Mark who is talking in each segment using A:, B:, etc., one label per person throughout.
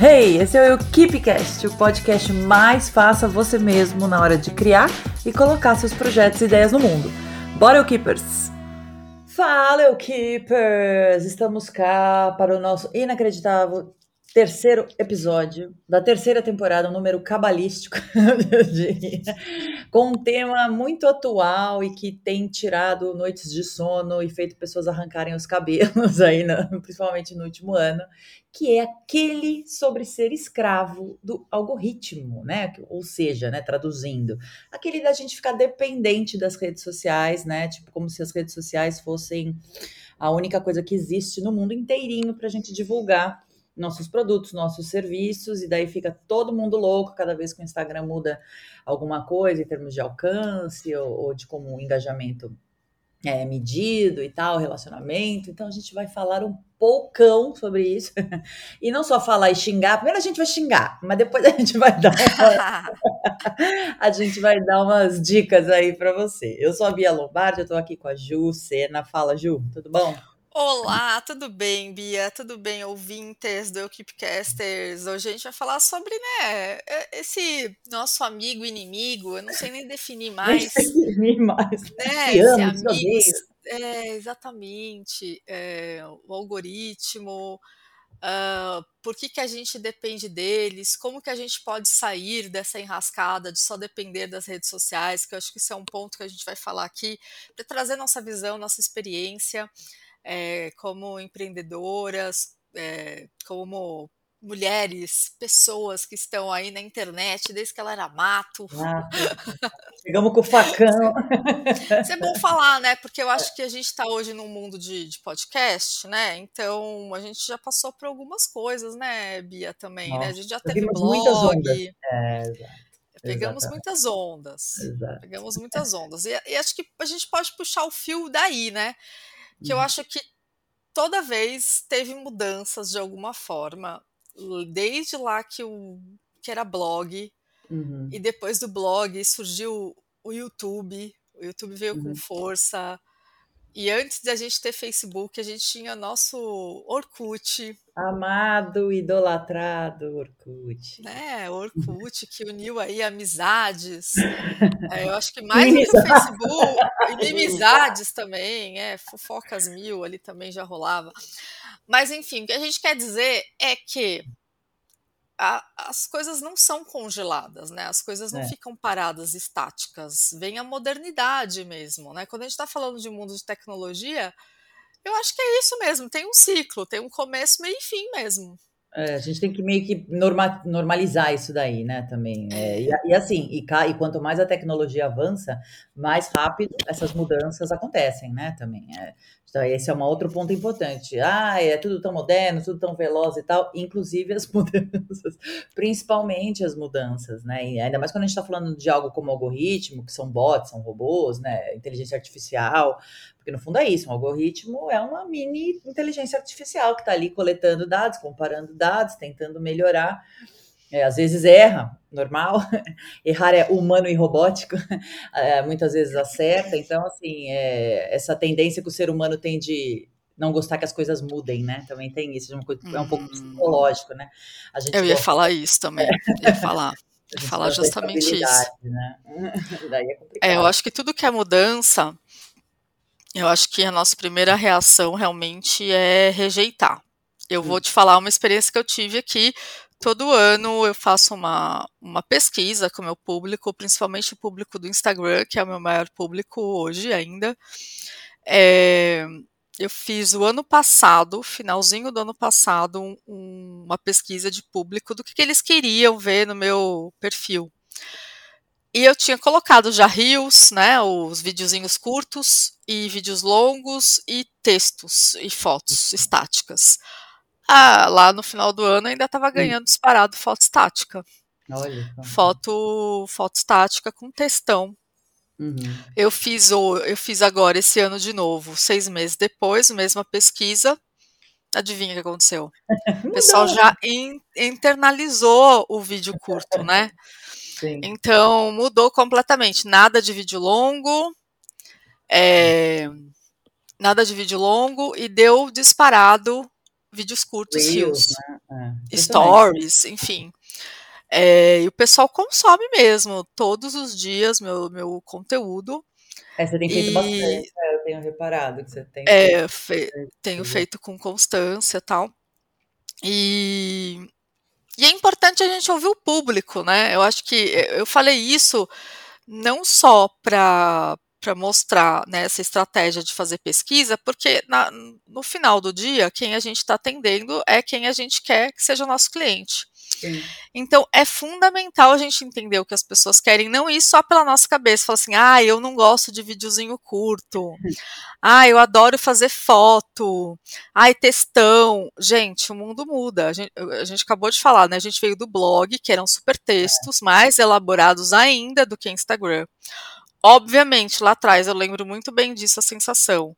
A: Hey, esse é o KeepCast, o podcast mais faça você mesmo na hora de criar e colocar seus projetos e ideias no mundo. Bora, Keepers! Fala, Keepers! Estamos cá para o nosso inacreditável terceiro episódio da terceira temporada, um número cabalístico, com um tema muito atual e que tem tirado noites de sono e feito pessoas arrancarem os cabelos aí, no, principalmente no último ano, que é aquele sobre ser escravo do algoritmo, né? Ou seja, né, traduzindo, aquele da gente ficar dependente das redes sociais, né? Tipo, como se as redes sociais fossem a única coisa que existe no mundo inteirinho para a gente divulgar nossos produtos, nossos serviços, e daí fica todo mundo louco cada vez que o Instagram muda alguma coisa em termos de alcance ou, ou de como o engajamento é medido e tal, relacionamento. Então a gente vai falar um poucão sobre isso. E não só falar e xingar, primeiro a gente vai xingar, mas depois a gente vai dar a gente vai dar umas dicas aí para você. Eu sou a Bia Lombardi, eu tô aqui com a Ju Sena. Fala, Ju, tudo bom?
B: Olá, tudo bem, Bia? Tudo bem, ouvintes do Equipcasters? Hoje a gente vai falar sobre, né, esse nosso amigo inimigo, eu não sei nem definir mais.
A: definir mais.
B: Né, esse amigo, é, exatamente, é, o algoritmo, uh, por que, que a gente depende deles, como que a gente pode sair dessa enrascada de só depender das redes sociais, que eu acho que isso é um ponto que a gente vai falar aqui, para trazer nossa visão, nossa experiência é, como empreendedoras, é, como mulheres, pessoas que estão aí na internet desde que ela era mato.
A: Ah, chegamos com o facão.
B: Isso é bom falar, né? Porque eu acho que a gente está hoje num mundo de, de, podcast, né? Então a gente já passou por algumas coisas, né, Bia, também, Nossa, né? A gente já teve blog. É, Pegamos Exatamente. muitas ondas. Exato. Pegamos muitas ondas. E, e acho que a gente pode puxar o fio daí, né? Que eu uhum. acho que toda vez teve mudanças de alguma forma, desde lá que, o, que era blog, uhum. e depois do blog surgiu o YouTube, o YouTube veio uhum. com força, e antes da gente ter Facebook, a gente tinha nosso Orkut.
A: Amado, idolatrado Orkut.
B: É, Orkut que uniu aí amizades. É, eu acho que mais do que o Facebook, inimizades também, é, fofocas mil ali também já rolava. Mas enfim, o que a gente quer dizer é que a, as coisas não são congeladas, né? As coisas não é. ficam paradas, estáticas. Vem a modernidade mesmo, né? Quando a gente está falando de mundo de tecnologia, eu acho que é isso mesmo. Tem um ciclo, tem um começo, meio e fim mesmo.
A: É, a gente tem que meio que norma, normalizar isso daí, né, também. É, e, e, assim, e, e, quanto mais a tecnologia avança, mais rápido essas mudanças acontecem, né, também. É, então, esse é um outro ponto importante. Ah, é tudo tão moderno, tudo tão veloz e tal, inclusive as mudanças, principalmente as mudanças, né, e ainda mais quando a gente está falando de algo como algoritmo, que são bots, são robôs, né, inteligência artificial, porque no fundo é isso, um algoritmo é uma mini inteligência artificial que está ali coletando dados, comparando dados, tentando melhorar. É, às vezes erra, normal. Errar é humano e robótico, é, muitas vezes acerta. Então, assim, é, essa tendência que o ser humano tem de não gostar que as coisas mudem, né? Também tem isso, é, uma coisa, é um pouco hum. psicológico, né?
B: Eu ia falar isso também, ia falar. falar justamente isso. Né? é, é, eu acho que tudo que é mudança eu acho que a nossa primeira reação realmente é rejeitar. Eu vou te falar uma experiência que eu tive aqui. Todo ano eu faço uma, uma pesquisa com o meu público, principalmente o público do Instagram, que é o meu maior público hoje ainda. É, eu fiz o ano passado, finalzinho do ano passado, um, uma pesquisa de público do que, que eles queriam ver no meu perfil. E eu tinha colocado já reels, né, os videozinhos curtos e vídeos longos e textos e fotos uhum. estáticas. Ah, lá no final do ano ainda estava ganhando disparado foto estática. Olha. Foto, foto estática com textão. Uhum. Eu fiz eu fiz agora esse ano de novo, seis meses depois, mesma pesquisa. Adivinha o que aconteceu? o pessoal já in, internalizou o vídeo curto, né? Sim. Então mudou completamente. Nada de vídeo longo, é, nada de vídeo longo e deu disparado vídeos curtos, Reels, né? é. stories, enfim. É, e o pessoal consome mesmo todos os dias meu, meu conteúdo.
A: É, você tem feito e... bastante, é, eu tenho reparado que você tem.
B: É, fe... tenho feito com constância e tal. E... e é importante a gente ouvir o público, né? Eu acho que eu falei isso não só para para mostrar né, essa estratégia de fazer pesquisa, porque na, no final do dia, quem a gente está atendendo é quem a gente quer que seja nosso cliente. Sim. Então, é fundamental a gente entender o que as pessoas querem, não ir só pela nossa cabeça, falar assim, ah, eu não gosto de videozinho curto, ah, eu adoro fazer foto, ai, textão. Gente, o mundo muda. A gente, a gente, acabou de falar, né? A gente veio do blog, que eram super textos, é. mais elaborados ainda do que Instagram. Obviamente, lá atrás, eu lembro muito bem disso, a sensação.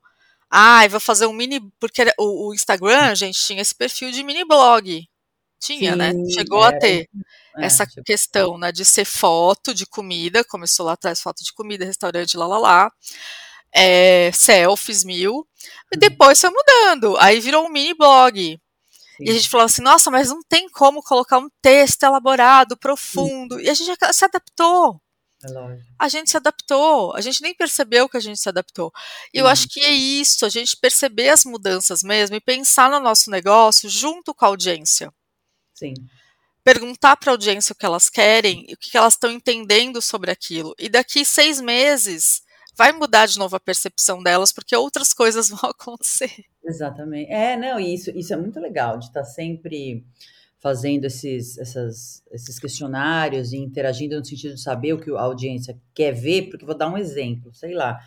B: Ah, eu vou fazer um mini. Porque o, o Instagram, gente, tinha esse perfil de mini blog. Tinha, né? Sim, né? Chegou era. a ter é, essa tipo... questão, né, de ser foto de comida, começou lá atrás foto de comida, restaurante, lá lá lá. É, selfies mil, e uhum. depois foi mudando, aí virou um mini blog. Sim. E a gente falou assim, nossa, mas não tem como colocar um texto elaborado, profundo. Sim. E a gente se adaptou. É a gente se adaptou, a gente nem percebeu que a gente se adaptou. E eu acho que é isso, a gente perceber as mudanças mesmo e pensar no nosso negócio junto com a audiência.
A: Sim.
B: Perguntar para a audiência o que elas querem, o que elas estão entendendo sobre aquilo. E daqui seis meses vai mudar de novo a percepção delas, porque outras coisas vão acontecer.
A: Exatamente. É, não, e isso, isso é muito legal, de estar tá sempre fazendo esses, essas, esses questionários e interagindo no sentido de saber o que a audiência quer ver, porque vou dar um exemplo, sei lá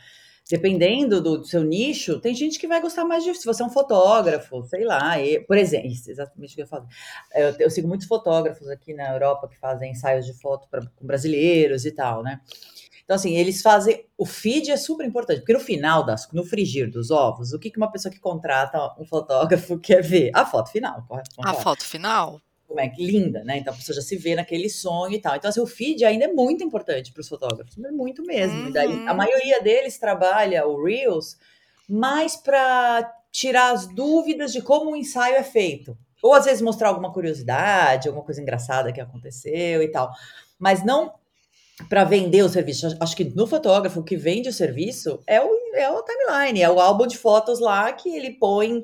A: dependendo do, do, seu nicho, tem gente que vai gostar mais de. Se você é um fotógrafo, sei lá, e, por exemplo, isso, exatamente o que eu falo. Eu, eu, sigo muitos fotógrafos aqui na Europa que fazem ensaios de foto pra, com brasileiros e tal, né? Então, assim, eles fazem. O feed é super importante, porque no final, das, no frigir dos ovos, o que, que uma pessoa que contrata um fotógrafo quer ver? A foto final?
B: A foto final?
A: Como é que linda, né? Então a pessoa já se vê naquele sonho e tal. Então, assim, o feed ainda é muito importante para os fotógrafos, é muito mesmo. Uhum. Daí, a uhum. maioria deles trabalha o Reels mais para tirar as dúvidas de como o ensaio é feito. Ou às vezes mostrar alguma curiosidade, alguma coisa engraçada que aconteceu e tal. Mas não para vender o serviço. Acho que no fotógrafo o que vende o serviço é o, é o timeline, é o álbum de fotos lá que ele põe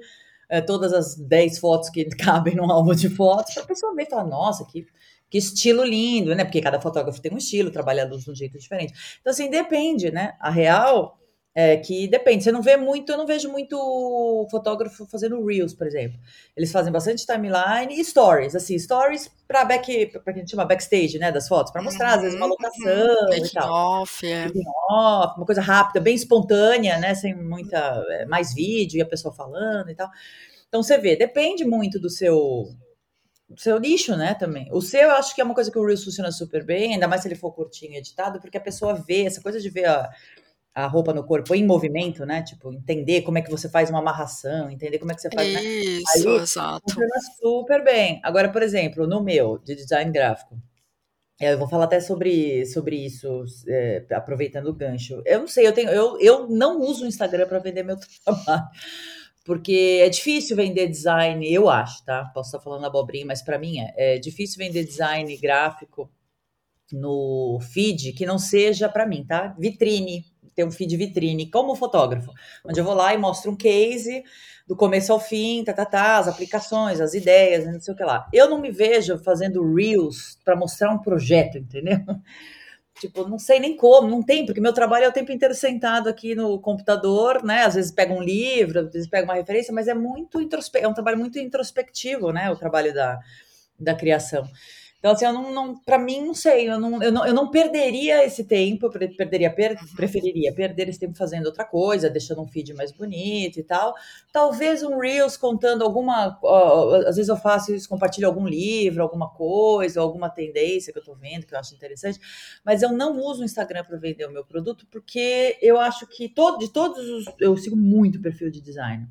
A: é, todas as 10 fotos que cabem num álbum de fotos, para a pessoa ver e falar, nossa, que, que estilo lindo, né? Porque cada fotógrafo tem um estilo, trabalha de um jeito diferente. Então, assim, depende, né? A real é que depende. Você não vê muito, eu não vejo muito fotógrafo fazendo reels, por exemplo. Eles fazem bastante timeline e stories, assim, stories para back, para que a gente chama backstage, né, das fotos, para mostrar uhum, às vezes uma uhum, locação uhum, e tal.
B: Off, é.
A: off, uma coisa rápida, bem espontânea, né, sem muita é, mais vídeo e a pessoa falando e tal. Então você vê, depende muito do seu do seu nicho, né, também. O seu, eu acho que é uma coisa que o Reels funciona super bem, ainda mais se ele for curtinho e editado, porque a pessoa vê essa coisa de ver a a roupa no corpo em movimento, né? Tipo, entender como é que você faz uma amarração, entender como é que você faz.
B: Isso, né? exato.
A: Funciona super bem. Agora, por exemplo, no meu, de design gráfico, é, eu vou falar até sobre, sobre isso, é, aproveitando o gancho. Eu não sei, eu, tenho, eu, eu não uso o Instagram para vender meu trabalho. Porque é difícil vender design, eu acho, tá? Posso estar falando abobrinha, mas para mim é, é difícil vender design gráfico no feed que não seja para mim, tá? Vitrine, ter um feed vitrine como fotógrafo, onde eu vou lá e mostro um case do começo ao fim, tá, tá, tá, as aplicações, as ideias, não sei o que lá. Eu não me vejo fazendo reels para mostrar um projeto, entendeu? Tipo, não sei nem como, não tem, porque meu trabalho é o tempo inteiro sentado aqui no computador, né? Às vezes pega um livro, às vezes pega uma referência, mas é muito introspe... é um trabalho muito introspectivo, né? O trabalho da, da criação. Então, assim, eu não, não para mim, não sei, eu não, eu não, eu não perderia esse tempo, eu perderia, per, uhum. preferiria perder esse tempo fazendo outra coisa, deixando um feed mais bonito e tal. Talvez um Reels contando alguma. Às vezes eu faço isso, compartilho algum livro, alguma coisa, alguma tendência que eu tô vendo, que eu acho interessante, mas eu não uso o Instagram para vender o meu produto, porque eu acho que todo, de todos os. Eu sigo muito perfil de design.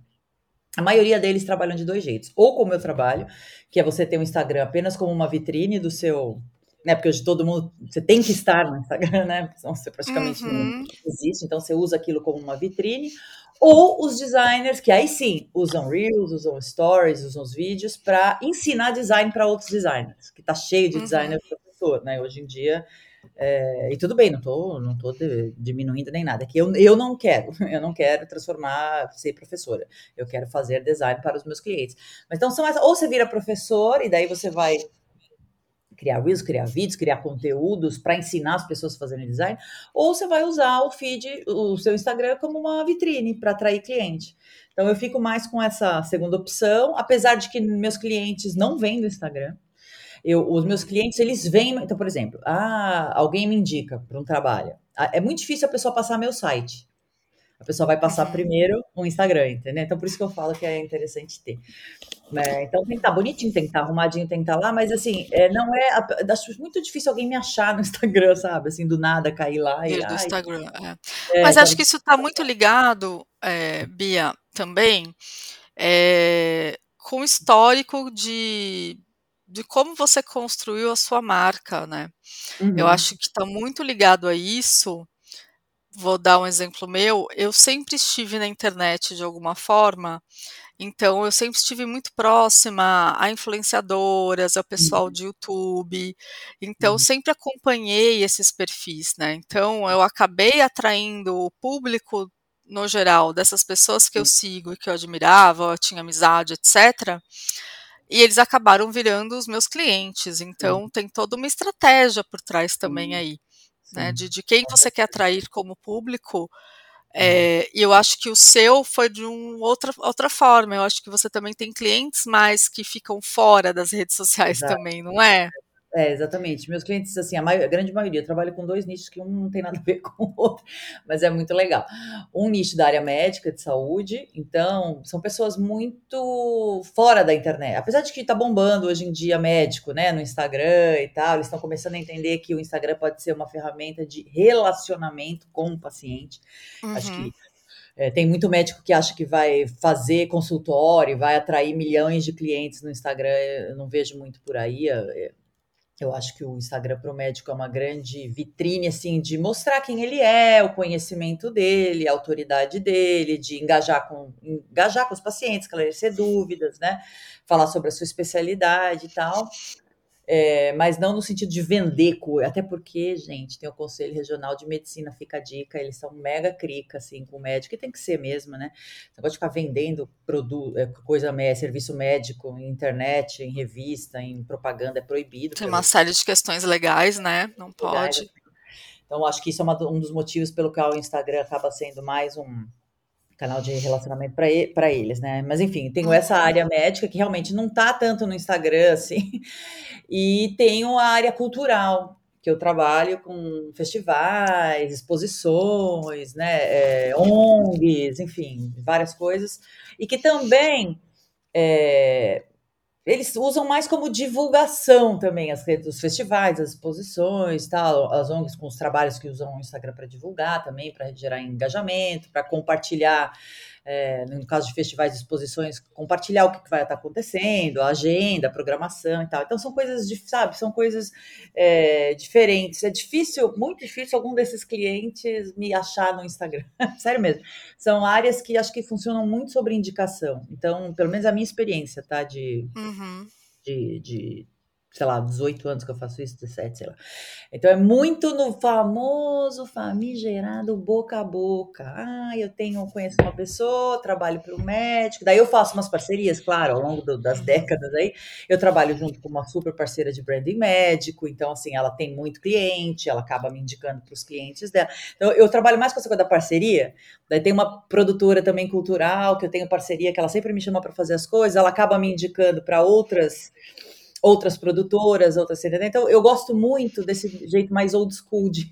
A: A maioria deles trabalham de dois jeitos. Ou como eu trabalho, que é você ter um Instagram apenas como uma vitrine do seu né? Porque hoje todo mundo, você tem que estar no Instagram, né? Senão você praticamente uhum. não existe, então você usa aquilo como uma vitrine. Ou os designers que aí sim usam Reels, usam Stories, usam os vídeos para ensinar design para outros designers, que tá cheio de uhum. designer professor, né? Hoje em dia é, e tudo bem, não tô, não tô diminuindo nem nada. É que eu, eu não quero, eu não quero transformar, ser professora. Eu quero fazer design para os meus clientes. Mas então são ou você vira professor e daí você vai criar reels, criar vídeos, criar conteúdos para ensinar as pessoas a fazerem design, ou você vai usar o feed, o seu Instagram como uma vitrine para atrair cliente. Então eu fico mais com essa segunda opção, apesar de que meus clientes não vêm do Instagram. Eu, os meus clientes, eles vêm. Então, por exemplo, ah, alguém me indica para um trabalho. É muito difícil a pessoa passar meu site. A pessoa vai passar uhum. primeiro o Instagram, entendeu? Então, por isso que eu falo que é interessante ter. É, então, tem que estar tá bonitinho, tem que estar tá arrumadinho, tem que estar tá lá, mas assim, é, não é. Acho muito difícil alguém me achar no Instagram, sabe? Assim, do nada cair lá e.
B: Do Instagram, é. é. Mas acho que isso está muito ligado, é, Bia, também, é, com o histórico de de como você construiu a sua marca, né? Uhum. Eu acho que está muito ligado a isso. Vou dar um exemplo meu. Eu sempre estive na internet de alguma forma, então eu sempre estive muito próxima a influenciadoras, ao pessoal uhum. de YouTube. Então uhum. sempre acompanhei esses perfis, né? Então eu acabei atraindo o público no geral dessas pessoas que eu sigo e que eu admirava, eu tinha amizade, etc e eles acabaram virando os meus clientes. Então, tem toda uma estratégia por trás também aí, né? De, de quem você quer atrair como público. É, e eu acho que o seu foi de um outra, outra forma. Eu acho que você também tem clientes mais que ficam fora das redes sociais Exato. também, não é?
A: É, exatamente. Meus clientes, assim, a, maior, a, grande maioria, eu trabalho com dois nichos que um não tem nada a ver com o outro, mas é muito legal. Um nicho da área médica, de saúde, então, são pessoas muito fora da internet. Apesar de que tá bombando hoje em dia médico, né, no Instagram e tal, eles estão começando a entender que o Instagram pode ser uma ferramenta de relacionamento com o paciente. Uhum. Acho que é, tem muito médico que acha que vai fazer consultório, vai atrair milhões de clientes no Instagram. Eu não vejo muito por aí. É, eu acho que o Instagram para o médico é uma grande vitrine, assim, de mostrar quem ele é, o conhecimento dele, a autoridade dele, de engajar com, engajar com os pacientes, esclarecer dúvidas, né? Falar sobre a sua especialidade e tal é, mas não no sentido de vender coisa, até porque, gente, tem o Conselho Regional de Medicina, fica a dica, eles são mega crica, assim, com o médico, e tem que ser mesmo, né? Você pode ficar vendendo produto, é, coisa, serviço médico em internet, em revista, em propaganda, é proibido.
B: Tem uma série de questões legais, né? Não pode. Assim.
A: Então, acho que isso é uma, um dos motivos pelo qual o Instagram acaba sendo mais um canal de relacionamento para eles, né? Mas enfim, tenho essa área médica que realmente não tá tanto no Instagram assim, e tenho a área cultural que eu trabalho com festivais, exposições, né, é, ONGs, enfim, várias coisas, e que também é, eles usam mais como divulgação também as redes, os festivais, as exposições, tal, as ONGs com os trabalhos que usam o Instagram para divulgar também, para gerar engajamento, para compartilhar, é, no caso de festivais e exposições, compartilhar o que vai estar acontecendo, a agenda, a programação e tal. Então são coisas, sabe, são coisas é, diferentes. É difícil, muito difícil algum desses clientes me achar no Instagram. Sério mesmo. São áreas que acho que funcionam muito sobre indicação. Então, pelo menos a minha experiência, tá? De, uhum. de, de sei lá, 18 anos que eu faço isso, 17, sei lá. Então é muito no famoso famigerado boca a boca. Ah, eu tenho, conheço uma pessoa, trabalho para o médico. Daí eu faço umas parcerias, claro, ao longo do, das décadas aí. Eu trabalho junto com uma super parceira de branding médico, então assim, ela tem muito cliente, ela acaba me indicando para os clientes dela. Então eu trabalho mais com essa coisa da parceria. Daí tem uma produtora também cultural que eu tenho parceria que ela sempre me chama para fazer as coisas, ela acaba me indicando para outras outras produtoras, outras Então, eu gosto muito desse jeito mais old school de,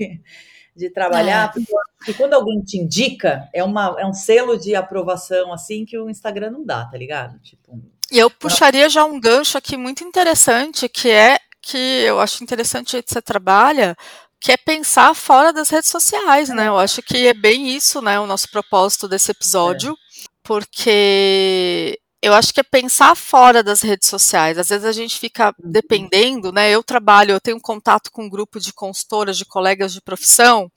A: de trabalhar, é. porque quando alguém te indica, é, uma, é um selo de aprovação, assim, que o Instagram não dá, tá ligado? Tipo,
B: e eu puxaria já um gancho aqui muito interessante, que é que eu acho interessante que você trabalha, que é pensar fora das redes sociais, né? Eu acho que é bem isso, né, o nosso propósito desse episódio, é. porque eu acho que é pensar fora das redes sociais. Às vezes a gente fica uhum. dependendo, né? Eu trabalho, eu tenho contato com um grupo de consultoras, de colegas de profissão,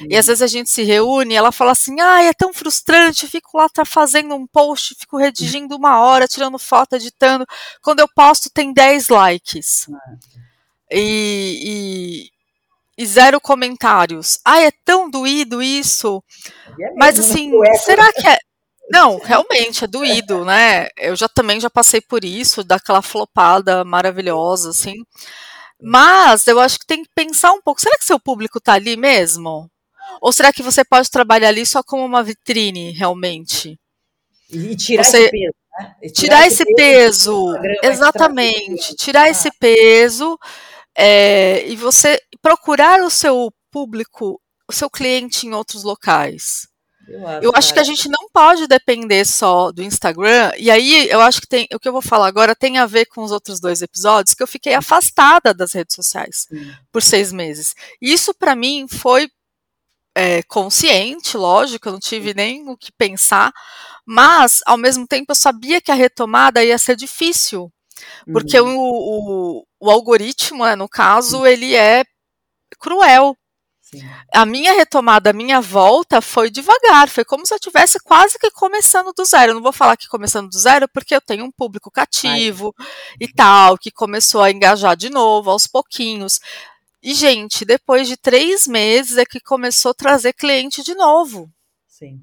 B: uhum. e às uhum. vezes a gente se reúne e ela fala assim: ah, é tão frustrante, eu fico lá tá fazendo um post, fico redigindo uma hora, tirando foto, editando. Quando eu posto, tem 10 likes. Uhum. E, e, e, zero comentários. Ah, é tão doído isso. É Mas assim, será que é. Não, realmente é doído, né? Eu já também já passei por isso, daquela flopada maravilhosa, assim. Mas eu acho que tem que pensar um pouco. Será que seu público tá ali mesmo? Ou será que você pode trabalhar ali só como uma vitrine, realmente?
A: E tirar você... esse peso, né?
B: tirar, tirar, esse peso, peso exatamente. Tirar ah. esse peso é, e você procurar o seu público, o seu cliente em outros locais. Eu acho, eu acho que a gente não pode depender só do Instagram. E aí eu acho que tem o que eu vou falar agora tem a ver com os outros dois episódios que eu fiquei afastada das redes sociais Sim. por seis meses. Isso para mim foi é, consciente, lógico, eu não tive nem o que pensar, mas ao mesmo tempo eu sabia que a retomada ia ser difícil, porque uhum. o, o, o, algoritmo, né, no caso, ele é cruel. A minha retomada, a minha volta foi devagar, foi como se eu tivesse quase que começando do zero. Eu não vou falar que começando do zero, porque eu tenho um público cativo Ai. e tal, que começou a engajar de novo, aos pouquinhos. E, gente, depois de três meses é que começou a trazer cliente de novo. Sim.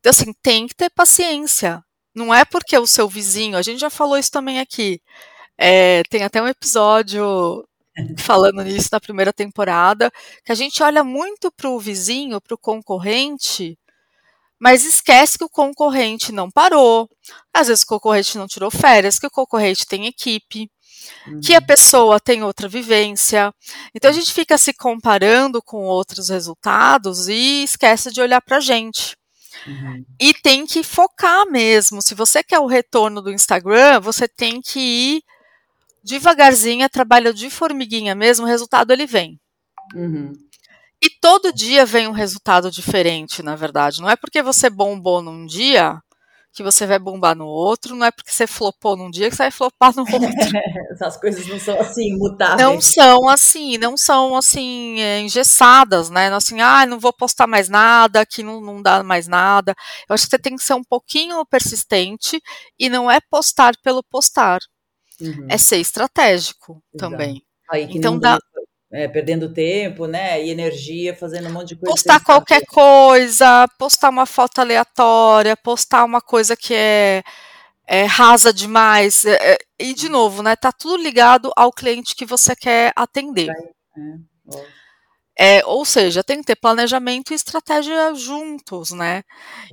B: Então, assim, tem que ter paciência. Não é porque o seu vizinho, a gente já falou isso também aqui. É, tem até um episódio falando nisso na primeira temporada, que a gente olha muito para o vizinho, para o concorrente, mas esquece que o concorrente não parou, às vezes o concorrente não tirou férias, que o concorrente tem equipe, uhum. que a uhum. pessoa tem outra vivência. Então a gente fica se comparando com outros resultados e esquece de olhar para a gente. Uhum. E tem que focar mesmo. Se você quer o retorno do Instagram, você tem que ir devagarzinho, é trabalho de formiguinha mesmo, o resultado ele vem. Uhum. E todo dia vem um resultado diferente, na verdade. Não é porque você bombou num dia que você vai bombar no outro, não é porque você flopou num dia que você vai flopar no outro.
A: Essas coisas não são assim, mutáveis.
B: Não são assim, não são assim, é, engessadas, né? Assim, ah, não vou postar mais nada, aqui não, não dá mais nada. Eu acho que você tem que ser um pouquinho persistente e não é postar pelo postar. Uhum. É ser estratégico Exato. também.
A: Aí, então dá. É, perdendo tempo, né? E energia, fazendo um monte de coisa.
B: Postar qualquer coisa, postar uma foto aleatória, postar uma coisa que é, é rasa demais. É, é e, de novo, né? Tá tudo ligado ao cliente que você quer atender. É, ou seja, tem que ter planejamento e estratégia juntos, né?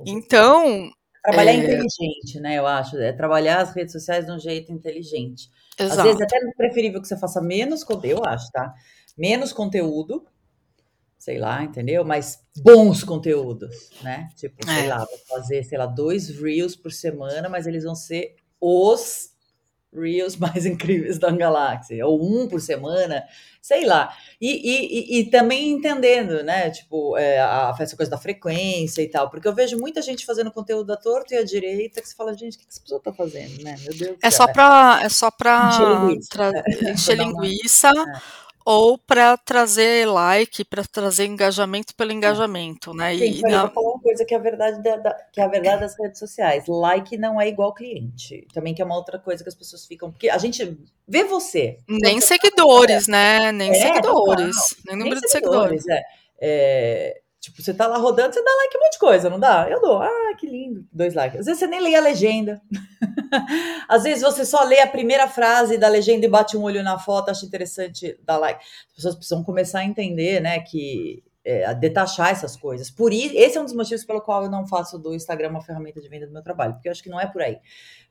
B: Então,
A: Trabalhar é... inteligente, né? Eu acho. É trabalhar as redes sociais de um jeito inteligente. Exato. Às vezes até é preferível que você faça menos conteúdo, eu acho, tá? Menos conteúdo, sei lá, entendeu? Mas bons conteúdos, né? Tipo, sei é. lá, vou fazer, sei lá, dois reels por semana, mas eles vão ser os reels mais incríveis da galáxia, ou um por semana, sei lá. E, e, e, também entendendo, né? Tipo, é, a, essa coisa da frequência e tal, porque eu vejo muita gente fazendo conteúdo da torta e à direita que você fala, gente, o que essa pessoa tá fazendo, né? Meu Deus
B: é, só pra, é só pra encher linguiça, encher linguiça é ou para trazer like, para trazer engajamento pelo engajamento, né?
A: Sim, e, na... eu vou falar uma coisa que é a verdade da, da, que é a verdade das redes sociais. Like não é igual cliente. Também que é uma outra coisa que as pessoas ficam, porque a gente vê você.
B: Nem você seguidores, tá... né? Nem é, seguidores, nem número de seguidores. seguidores.
A: É. é. Tipo, você tá lá rodando, você dá like um monte de coisa, não dá? Eu dou. Ah, que lindo. Dois likes. Às vezes você nem lê a legenda. Às vezes você só lê a primeira frase da legenda e bate um olho na foto, acha interessante dar like. As pessoas precisam começar a entender, né, que é, a detachar essas coisas. Por isso, esse é um dos motivos pelo qual eu não faço do Instagram uma ferramenta de venda do meu trabalho, porque eu acho que não é por aí.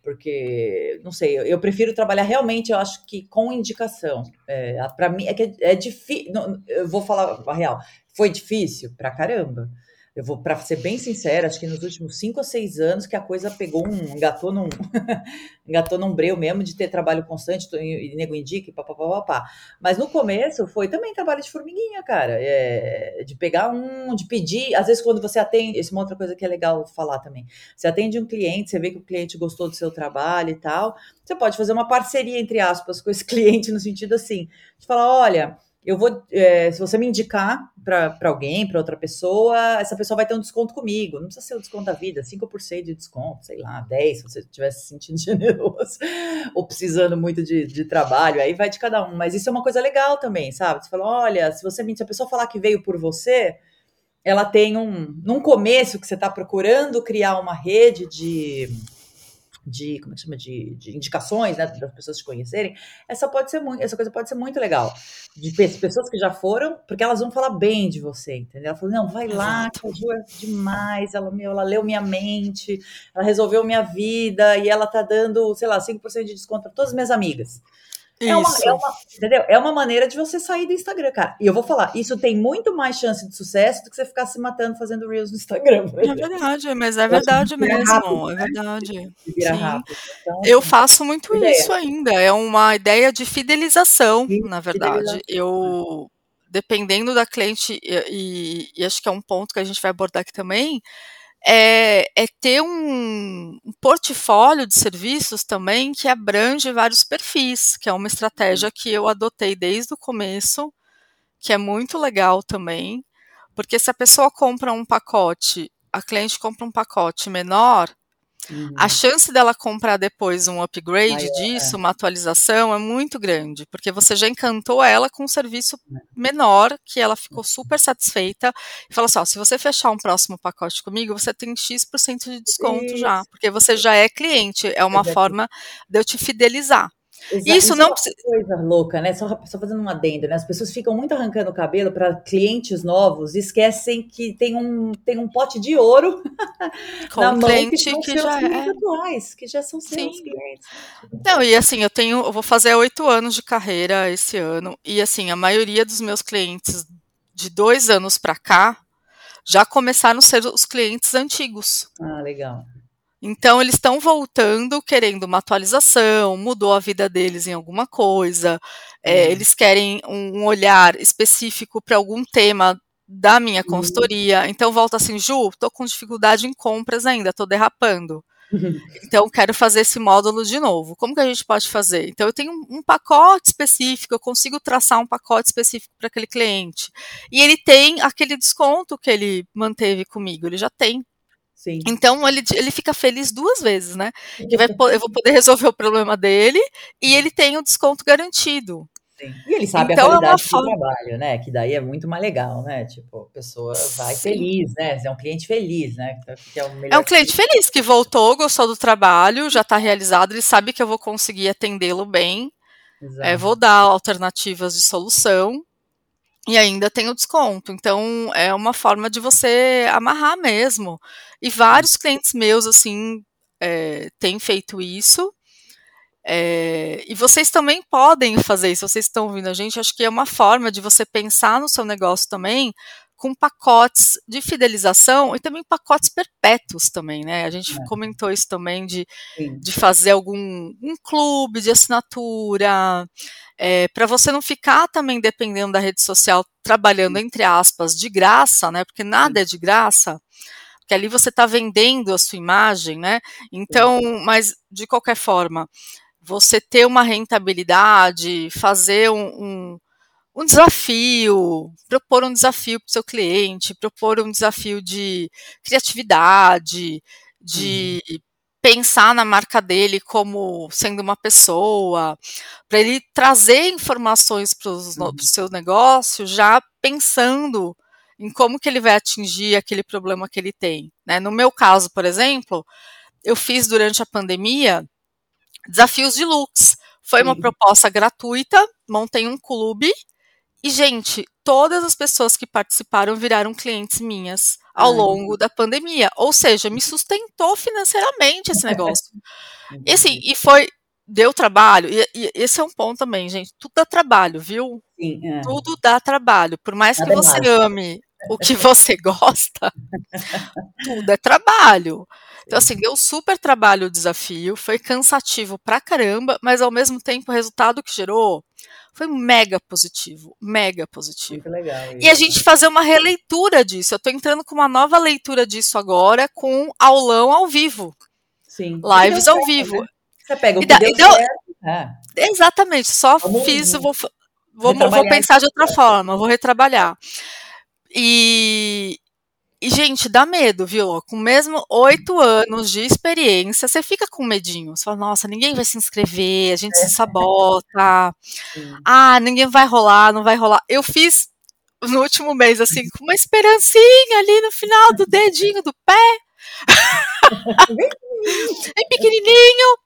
A: Porque, não sei, eu, eu prefiro trabalhar realmente, eu acho que com indicação. É, para mim, é que é, é difícil. Eu vou falar a real. Foi difícil pra caramba. Eu vou, para ser bem sincera, acho que nos últimos cinco ou seis anos que a coisa pegou um, engatou num, engatou num breu mesmo de ter trabalho constante, e, nego indica, e papapá. Mas no começo foi também trabalho de formiguinha, cara. É, de pegar um, de pedir, às vezes quando você atende, isso é uma outra coisa que é legal falar também. Você atende um cliente, você vê que o cliente gostou do seu trabalho e tal, você pode fazer uma parceria, entre aspas, com esse cliente, no sentido assim, de falar, olha eu vou, é, se você me indicar para alguém, para outra pessoa, essa pessoa vai ter um desconto comigo. Não precisa ser o desconto da vida, 5% de desconto, sei lá, 10%, se você estiver se sentindo generoso ou precisando muito de, de, trabalho, aí vai de cada um. Mas isso é uma coisa legal também, sabe? Você fala, olha, se você se a pessoa falar que veio por você, ela tem um. Num começo que você está procurando criar uma rede de de como é que chama de, de indicações, né, das pessoas te conhecerem, essa pode ser muito, essa coisa pode ser muito legal. De pessoas que já foram, porque elas vão falar bem de você, entendeu? Ela falou, não, vai lá, que a Ju é demais, ela, meu, ela leu minha mente, ela resolveu minha vida e ela tá dando, sei lá, 5% de desconto para todas as minhas amigas. É uma, é uma, entendeu? É uma maneira de você sair do Instagram, cara. E eu vou falar, isso tem muito mais chance de sucesso do que você ficar se matando fazendo Reels no Instagram.
B: É verdade, mas é verdade mesmo. Rápido, é né? verdade. Então, eu assim, faço muito ideia. isso ainda. É uma ideia de fidelização, Sim, na verdade. Fidelização. Eu, dependendo da cliente, e, e, e acho que é um ponto que a gente vai abordar aqui também, é, é ter um, um, portfólio de serviços também que abrange vários perfis, que é uma estratégia que eu adotei desde o começo, que é muito legal também, porque se a pessoa compra um pacote, a cliente compra um pacote menor, Uhum. A chance dela comprar depois um upgrade disso, é. uma atualização, é muito grande, porque você já encantou ela com um serviço é. menor, que ela ficou super satisfeita, e fala assim: ó, se você fechar um próximo pacote comigo, você tem X% de desconto Isso. já, porque você já é cliente, é uma forma de eu te fidelizar.
A: Exato. Isso, Isso não precisa. É coisa louca, né? Só, só fazendo uma adenda, né? As pessoas ficam muito arrancando o cabelo para clientes novos e esquecem que tem um, tem um pote de ouro
B: Com na mão cliente que, que já é.
A: atuais, que já são seus Sim. clientes.
B: Não, e assim, eu tenho, eu vou fazer oito anos de carreira esse ano, e assim, a maioria dos meus clientes de dois anos para cá já começaram a ser os clientes antigos.
A: Ah, legal.
B: Então, eles estão voltando querendo uma atualização, mudou a vida deles em alguma coisa, é, eles querem um, um olhar específico para algum tema da minha uhum. consultoria. Uhum. Então, volta assim, Ju, estou com dificuldade em compras ainda, estou derrapando. Uhum. Então, quero fazer esse módulo de novo. Como que a gente pode fazer? Então, eu tenho um, um pacote específico, eu consigo traçar um pacote específico para aquele cliente. E ele tem aquele desconto que ele manteve comigo, ele já tem Sim. Então ele, ele fica feliz duas vezes, né? Que vai, eu vou poder resolver o problema dele e ele tem o desconto garantido.
A: Sim. E ele sabe então, a qualidade é do forma... trabalho, né? Que daí é muito mais legal, né? Tipo, a pessoa vai Sim. feliz, né? É um cliente feliz, né?
B: Que é, é um cliente feliz que voltou, gostou do trabalho, já está realizado, ele sabe que eu vou conseguir atendê-lo bem. É, vou dar alternativas de solução e ainda tem o desconto. Então, é uma forma de você amarrar mesmo. E vários clientes meus, assim, é, têm feito isso. É, e vocês também podem fazer isso, vocês estão ouvindo a gente, acho que é uma forma de você pensar no seu negócio também com pacotes de fidelização e também pacotes perpétuos também, né? A gente é. comentou isso também de, de fazer algum um clube de assinatura, é, para você não ficar também dependendo da rede social, trabalhando, entre aspas, de graça, né? Porque nada é de graça, porque ali você está vendendo a sua imagem, né? Então, mas de qualquer forma, você ter uma rentabilidade, fazer um, um, um desafio, propor um desafio para o seu cliente, propor um desafio de criatividade, de uhum pensar na marca dele como sendo uma pessoa, para ele trazer informações para o uhum. seu negócio já pensando em como que ele vai atingir aquele problema que ele tem. Né? No meu caso, por exemplo, eu fiz durante a pandemia desafios de looks. Foi uma proposta gratuita, montei um clube e, gente, todas as pessoas que participaram viraram clientes minhas ao longo da pandemia. Ou seja, me sustentou financeiramente esse negócio. e assim, e foi. Deu trabalho, e, e, esse é um ponto também, gente. Tudo dá trabalho, viu? Sim, é. Tudo dá trabalho. Por mais Nada que você mais. ame o que você gosta, tudo é trabalho. Então, assim, deu super trabalho o desafio, foi cansativo pra caramba, mas ao mesmo tempo o resultado que gerou foi mega positivo, mega positivo.
A: Muito legal.
B: Isso. E a gente fazer uma releitura disso. Eu tô entrando com uma nova leitura disso agora, com aulão ao vivo.
A: Sim.
B: Lives ao vivo. Né?
A: Você pega o que deu
B: então, certo. É. Exatamente, só Vamos, fiz, vou, vou, vou pensar de outra forma, vou retrabalhar. E, e, gente, dá medo, viu? Com mesmo oito anos de experiência, você fica com medinho. Você fala, nossa, ninguém vai se inscrever, a gente é. se sabota. Sim. Ah, ninguém vai rolar, não vai rolar. Eu fiz no último mês, assim, com uma esperancinha ali no final do dedinho do pé. Bem pequenininho.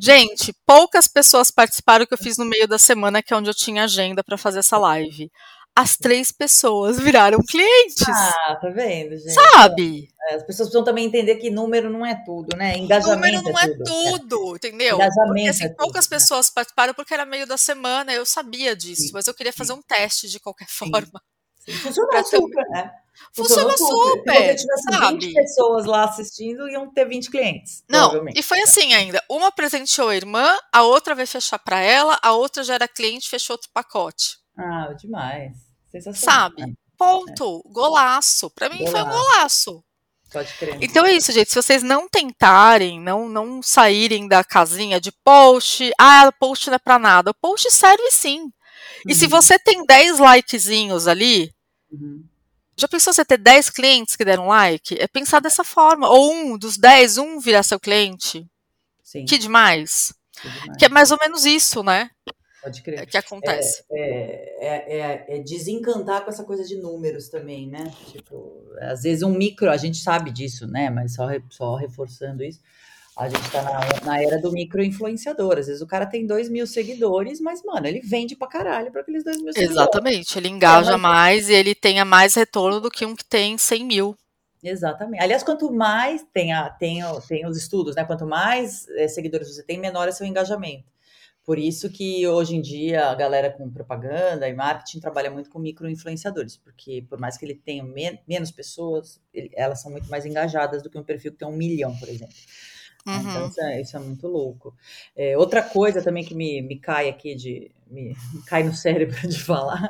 B: Gente, poucas pessoas participaram que eu fiz no meio da semana, que é onde eu tinha agenda para fazer essa live as três pessoas viraram clientes.
A: Ah, tá vendo, gente?
B: Sabe?
A: É, as pessoas precisam também entender que número não é tudo, né? Engajamento.
B: Número não
A: é,
B: é tudo, é. entendeu? Engajamento porque assim, é poucas tudo, né? pessoas participaram porque era meio da semana, eu sabia disso, sim, mas eu queria fazer um teste de qualquer forma.
A: Sim. Funcionou super, né?
B: Funcionou, Funcionou super. super. Se
A: tivesse sabe? 20 pessoas lá assistindo, iam ter 20 clientes.
B: Não, e foi assim ainda. Uma presenteou a irmã, a outra vai fechar para ela, a outra já era cliente, fechou outro pacote.
A: Ah, demais.
B: Sabe? É. Ponto. É. Golaço. Para mim golaço. foi um golaço.
A: Pode crer.
B: Então é isso, gente. Se vocês não tentarem, não, não saírem da casinha de post, ah, post não é pra nada. O post serve sim. Uhum. E se uhum. você tem 10 likezinhos ali, uhum. já pensou você ter 10 clientes que deram like? É pensar dessa forma. Ou um dos 10, um virar seu cliente.
A: Sim.
B: Que demais. Que demais. Que é mais ou menos isso, né?
A: Pode crer.
B: É que acontece.
A: É, é, é, é, desencantar com essa coisa de números também, né? Tipo, às vezes um micro, a gente sabe disso, né? Mas só, só reforçando isso, a gente tá na, na era do micro influenciador. Às vezes o cara tem dois mil seguidores, mas, mano, ele vende pra caralho pra aqueles dois mil seguidores.
B: Exatamente, ele engaja é, mais e ele tenha mais retorno do que um que tem 100 mil.
A: Exatamente. Aliás, quanto mais tem, a, tem, tem os estudos, né? Quanto mais é, seguidores você tem, menor é seu engajamento. Por isso que hoje em dia a galera com propaganda e marketing trabalha muito com micro-influenciadores, porque por mais que ele tenha men menos pessoas, ele, elas são muito mais engajadas do que um perfil que tem um milhão, por exemplo. Então, uhum. Então isso é, isso é, muito louco. É, outra coisa também que me, me cai aqui de. Me, me cai no cérebro de falar.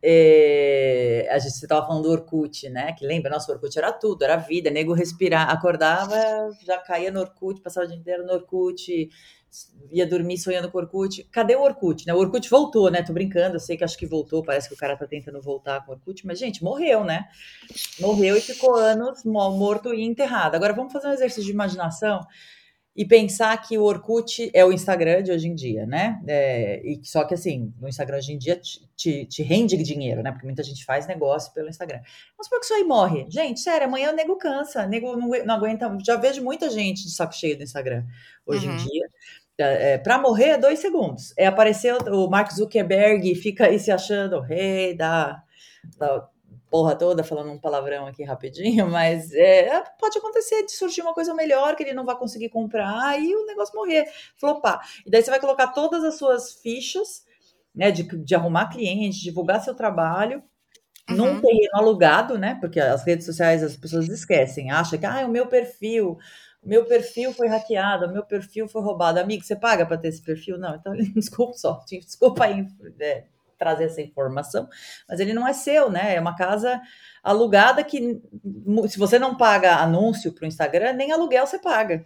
A: É, a gente estava falando do Orkut, né? Que lembra, nosso Orkut era tudo, era vida, nego respirar, acordava, já caía no Orkut, passava o dia inteiro no Orkut, ia dormir sonhando com o Orkut. Cadê o Orkut, né? O Orkut voltou, né? Tô brincando, eu sei que acho que voltou, parece que o cara tá tentando voltar com o Orkut, mas, gente, morreu, né? Morreu e ficou anos morto e enterrado. Agora vamos fazer um exercício de imaginação e pensar que o Orkut é o Instagram de hoje em dia, né? É, e só que assim, o Instagram hoje em dia te, te, te, rende dinheiro, né? Porque muita gente faz negócio pelo Instagram. Vamos supor que isso aí morre. Gente, sério, amanhã o nego cansa, o nego não, não, aguenta. Já vejo muita gente de saco cheio do Instagram hoje uhum. em dia. É, é para morrer é dois segundos. É aparecer o Mark Zuckerberg e fica aí se achando o rei da, da porra toda, falando um palavrão aqui rapidinho, mas é, pode acontecer de surgir uma coisa melhor que ele não vai conseguir comprar e o negócio morrer, flopar. E daí você vai colocar todas as suas fichas, né, de, de arrumar cliente, divulgar seu trabalho, uhum. num terreno alugado, né, porque as redes sociais as pessoas esquecem, acham que, ah, é o meu perfil, meu perfil foi hackeado, meu perfil foi roubado. Amigo, você paga para ter esse perfil? Não, então desculpa só, desculpa aí é, trazer essa informação, mas ele não é seu, né? É uma casa alugada que, se você não paga anúncio para o Instagram, nem aluguel você paga.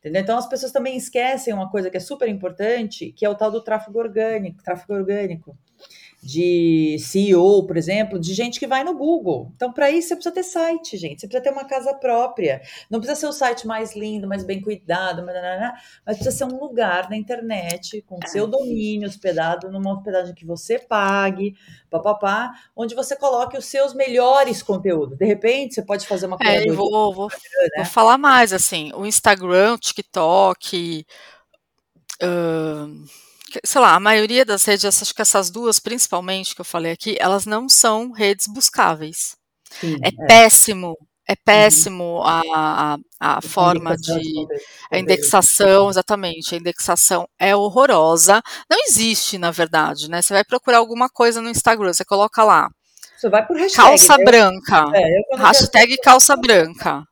A: Entendeu? Então as pessoas também esquecem uma coisa que é super importante, que é o tal do tráfego orgânico, tráfego orgânico de CEO, por exemplo, de gente que vai no Google. Então, para isso, você precisa ter site, gente. Você precisa ter uma casa própria. Não precisa ser o site mais lindo, mais bem cuidado, mas precisa ser um lugar na internet com seu domínio hospedado numa hospedagem que você pague, papapá, onde você coloque os seus melhores conteúdos. De repente, você pode fazer uma
B: coisa. É, vou, vou, né? vou falar mais assim. O Instagram, o TikTok. Uh sei lá, a maioria das redes, acho que essas duas principalmente que eu falei aqui, elas não são redes buscáveis. Sim, é, é, péssimo, é uhum. péssimo uhum. a, a, a forma de. A indexação, exatamente, a indexação é horrorosa. Não existe, na verdade, né? Você vai procurar alguma coisa no Instagram, você coloca lá
A: Você vai por hashtag.
B: Calça eu, branca. É, hashtag calça branca.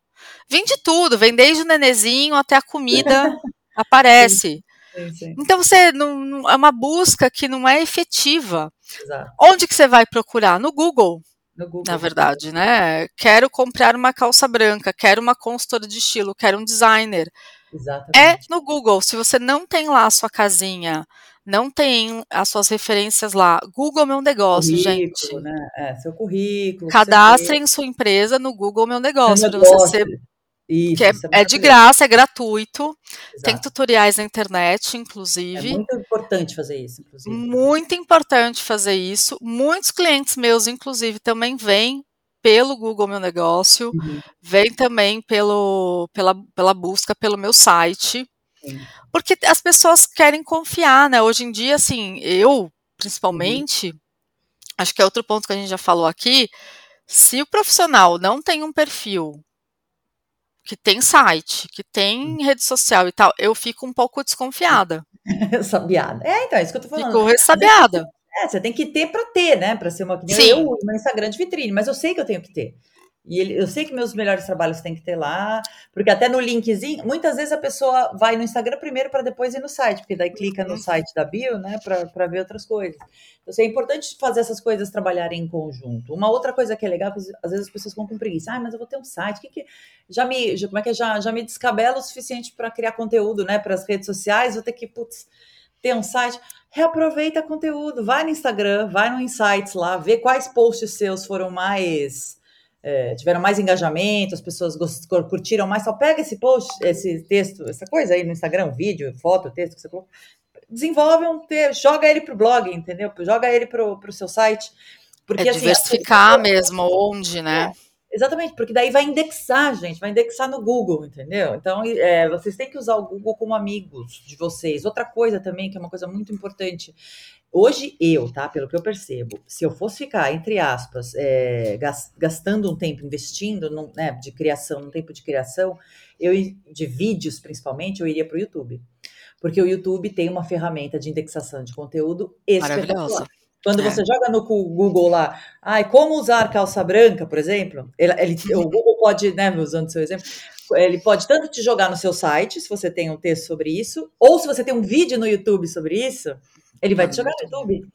B: Vende tudo, vem desde o nenezinho até a comida aparece. Sim, sim. Então você não, é uma busca que não é efetiva. Exato. Onde que você vai procurar? No Google. No Google. Na verdade, né? Quero comprar uma calça branca, quero uma consultora de estilo, quero um designer. É Exatamente. É no Google. Se você não tem lá a sua casinha, não tem as suas referências lá. Google Meu Negócio, currículo, gente.
A: Né? É, seu currículo.
B: Cadastrem sua empresa no Google Meu Negócio, para você ser isso, que é, é, é de graça, é gratuito. Exato. Tem tutoriais na internet, inclusive. É
A: muito importante fazer isso, inclusive.
B: Muito importante fazer isso. Muitos clientes meus, inclusive, também vêm pelo Google Meu Negócio, uhum. vem também pelo, pela, pela busca pelo meu site. Sim. Porque as pessoas querem confiar, né? Hoje em dia, assim, eu, principalmente, uhum. acho que é outro ponto que a gente já falou aqui. Se o profissional não tem um perfil que tem site, que tem hum. rede social e tal, eu fico um pouco desconfiada.
A: Sabiada. É, então, é isso que eu tô falando.
B: Fico ressabiada.
A: É, você tem que ter para ter, né? Para ser uma. Sim. Eu uso meu Instagram de vitrine, mas eu sei que eu tenho que ter. E ele, eu sei que meus melhores trabalhos tem que ter lá, porque até no linkzinho, muitas vezes a pessoa vai no Instagram primeiro para depois ir no site, porque daí clica no site da bio, né, para ver outras coisas. Então, assim, é importante fazer essas coisas trabalharem em conjunto. Uma outra coisa que é legal, às vezes as pessoas ficam com preguiça, ah, mas eu vou ter um site, que, que já me, já, como é que é, já, já me descabela o suficiente para criar conteúdo, né, para as redes sociais, vou ter que, putz, ter um site reaproveita conteúdo, vai no Instagram, vai no Insights lá, vê quais posts seus foram mais é, tiveram mais engajamento, as pessoas curtiram mais, só pega esse post, esse texto, essa coisa aí no Instagram, vídeo, foto, texto que você colocou, desenvolve um texto, joga ele para o blog, entendeu? Joga ele para o seu site.
B: Porque, é assim, diversificar mesmo onde, né?
A: É, Exatamente, porque daí vai indexar, gente, vai indexar no Google, entendeu? Então, é, vocês têm que usar o Google como amigos de vocês. Outra coisa também, que é uma coisa muito importante, Hoje, eu, tá? Pelo que eu percebo, se eu fosse ficar, entre aspas, é, gastando um tempo investindo num, né, de criação, num tempo de criação, eu de vídeos principalmente, eu iria para o YouTube. Porque o YouTube tem uma ferramenta de indexação de conteúdo espetacular. Quando é. você joga no Google lá, ai, como usar calça branca, por exemplo, ele, ele, o Google pode, né, usando seu exemplo, ele pode tanto te jogar no seu site, se você tem um texto sobre isso, ou se você tem um vídeo no YouTube sobre isso, ele vai te jogar no YouTube.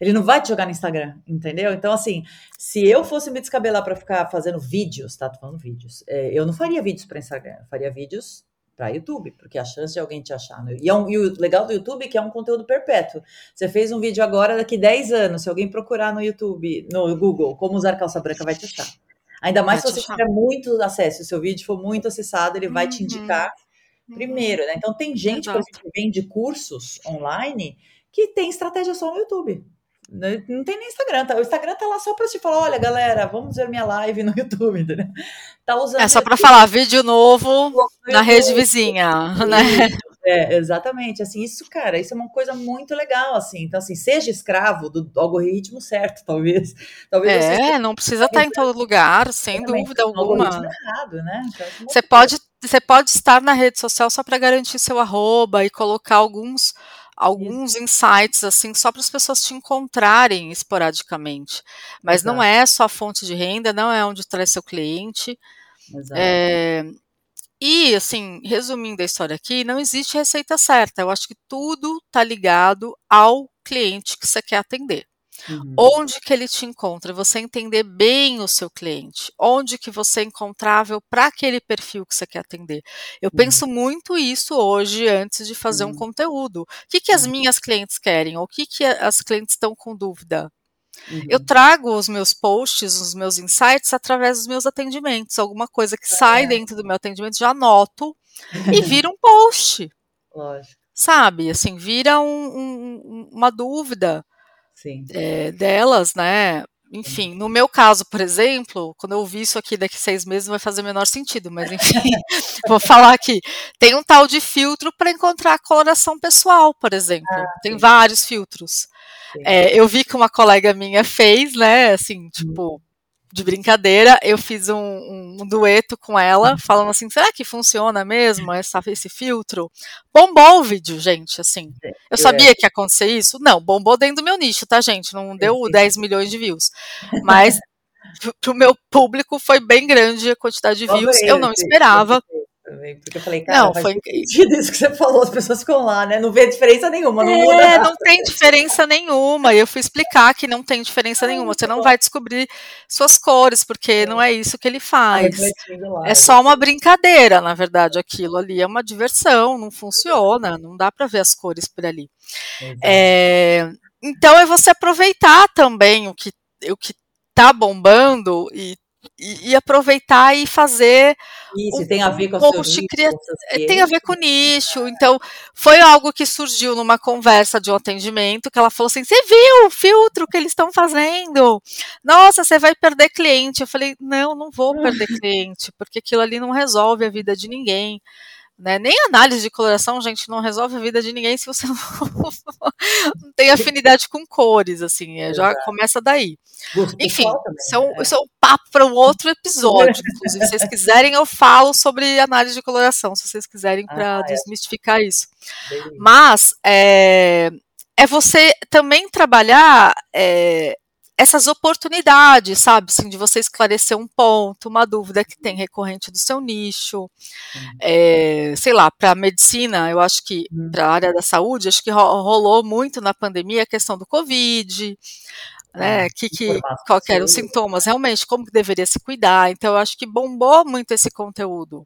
A: Ele não vai te jogar no Instagram, entendeu? Então, assim, se eu fosse me descabelar para ficar fazendo vídeos, tá? Tô falando vídeos. É, eu não faria vídeos para Instagram, eu faria vídeos para YouTube, porque a chance de alguém te achar. No... E, é um, e, o legal do YouTube é que é um conteúdo perpétuo. Você fez um vídeo agora, daqui 10 anos, se alguém procurar no YouTube, no Google, como usar calça branca, vai te achar. Ainda mais vai se você tiver muito acesso, se o seu vídeo for muito acessado, ele vai uhum. te indicar uhum. primeiro, né? Então tem gente, por exemplo, que vende cursos online que tem estratégia só no YouTube. Né? Não tem nem Instagram, tá? O Instagram tá lá só para te falar, olha, galera, vamos ver minha live no YouTube, entendeu?
B: Tá usando é só para falar vídeo novo na rede vizinha, né?
A: É, exatamente, assim, isso, cara, isso é uma coisa muito legal, assim, então, assim, seja escravo do algoritmo certo, talvez, talvez
B: é, não precisa estar em todo lugar, sem dúvida alguma. Errado, né? Então, é você pode, você pode estar na rede social só para garantir seu arroba e colocar alguns alguns Isso. insights assim só para as pessoas te encontrarem esporadicamente. Mas Exato. não é só a fonte de renda, não é onde traz seu cliente. É, e assim, resumindo a história aqui, não existe receita certa. Eu acho que tudo está ligado ao cliente que você quer atender. Uhum. Onde que ele te encontra? Você entender bem o seu cliente. Onde que você é encontrável para aquele perfil que você quer atender. Eu uhum. penso muito isso hoje antes de fazer uhum. um conteúdo. O que, que as minhas clientes querem? Ou o que, que as clientes estão com dúvida? Eu uhum. trago os meus posts, os meus insights através dos meus atendimentos. Alguma coisa que sai dentro do meu atendimento, já anoto e vira um post. Lógico. Sabe? Assim, vira um, um, uma dúvida é, delas, né? Enfim, no meu caso, por exemplo, quando eu vi isso aqui daqui seis meses, vai fazer o menor sentido, mas enfim, vou falar aqui. Tem um tal de filtro para encontrar a coloração pessoal, por exemplo. Ah, tem vários filtros. É, eu vi que uma colega minha fez, né? Assim, tipo, de brincadeira, eu fiz um, um, dueto com ela, falando assim, será que funciona mesmo essa, esse filtro? Bombou o vídeo, gente, assim. Eu é. sabia que ia acontecer isso? Não, bombou dentro do meu nicho, tá, gente? Não deu 10 milhões de views. Mas pro meu público foi bem grande a quantidade de views. Eu não esperava
A: também, porque eu falei, cara, não, foi sentido isso que você falou, as pessoas ficam lá, né? Não vê diferença nenhuma, não é, muda.
B: É, não tem diferença nenhuma. E eu fui explicar que não tem diferença ah, nenhuma. Você não vai descobrir suas cores, porque é. não é isso que ele faz. é só uma brincadeira, na verdade, aquilo ali é uma diversão, não funciona, não dá para ver as cores por ali. É, então é você aproveitar também o que o que tá bombando e e, e, aproveitar e fazer
A: isso um, tem a ver com um post criativo
B: tem a ver com nicho. Então foi algo que surgiu numa conversa de um atendimento que ela falou assim você viu o filtro que eles estão fazendo? Nossa você vai perder cliente. Eu falei não não vou perder cliente porque aquilo ali não resolve a vida de ninguém né? Nem análise de coloração, gente, não resolve a vida de ninguém se você não, não tem afinidade com cores, assim, é, já começa daí. Enfim, isso é, um, né? isso é um papo para um outro episódio. Inclusive, se vocês quiserem, eu falo sobre análise de coloração, se vocês quiserem, para ah, é. desmistificar isso. Mas é, é você também trabalhar é, essas oportunidades, sabe, assim, de você esclarecer um ponto, uma dúvida que tem recorrente do seu nicho, é, sei lá, para a medicina, eu acho que uhum. para a área da saúde, acho que rolou muito na pandemia a questão do Covid, né, que, que qual que eram os sintomas, realmente, como que deveria se cuidar, então eu acho que bombou muito esse conteúdo,